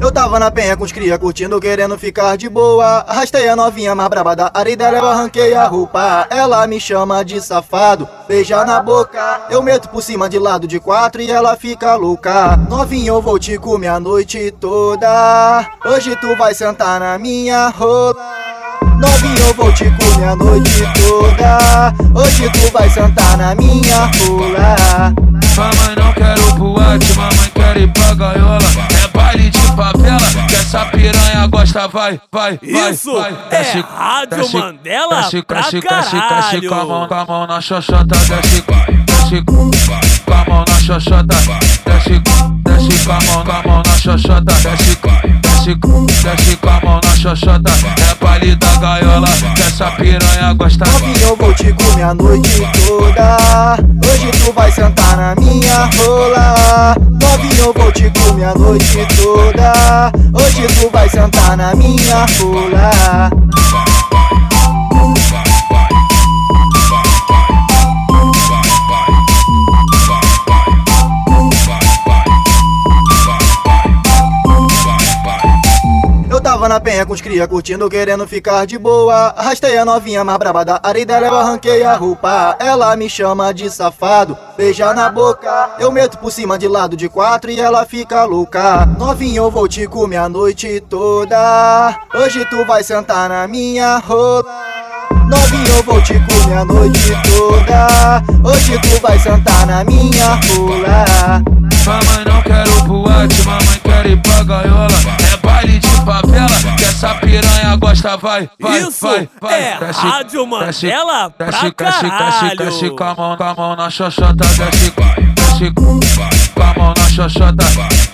Eu tava na penha com os cria curtindo, querendo ficar de boa. Arrastei a novinha mais braba da areia dela, eu arranquei a roupa. Ela me chama de safado, beija na boca. Eu meto por cima de lado de quatro e ela fica louca. Novinha, eu vou te comer a noite toda. Hoje tu vai sentar na minha rola. Novinho, eu vou te comer a noite toda. Hoje tu vai sentar na minha rola. Mamãe não quero boate, mamãe quer ir pra gaiola. Favela, que essa piranha gosta, vai, vai, vai. Isso vai. é Desce, Rádio desce, Mandela desce, pra desce, desce, desce caralho. com a mão, com a mão na xoxota, desce, desce com a mão na xoxota, desce, desce com a mão, com a mão na xoxota, desce, desce, desce com a mão na xoxota. É baile da gaiola, que essa piranha gosta. Novinho, eu vou te comer a noite toda. Hoje tu vai sentar na minha rola. Comer a noite toda. Hoje tu vai sentar na minha rola. Tava na penha com os cria curtindo, querendo ficar de boa. Arrastei a novinha mais braba da areia dela, eu arranquei a roupa. Ela me chama de safado, beija na boca. Eu meto por cima de lado de quatro e ela fica louca. Novinha, eu vou te comer a noite toda. Hoje tu vai sentar na minha rola. Novinho, eu vou te comer a noite toda. Hoje tu vai sentar na minha rola. Mamãe não quero boate, mamãe quer ir pra gaiola. Gosta, vai, vai, Isso vai, vai. é Rádio Mandela pra desce, desce, desce, caralho. desce com a mão, com a mão na xoxota, desce, desce com a mão na xoxota,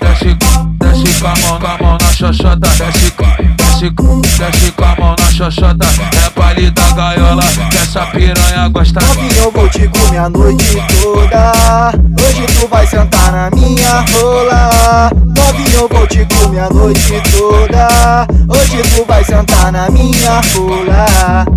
desce, desce com a mão, com a mão na xoxota, desce, desce, desce com a mão na xoxota. É baile da gaiola, que essa piranha gosta. Novinho, eu vou te comer a noite toda. Hoje tu vai sentar na minha rola. Novinho, vou te comer a noite toda. Hoje tu vai sentar na minha rola.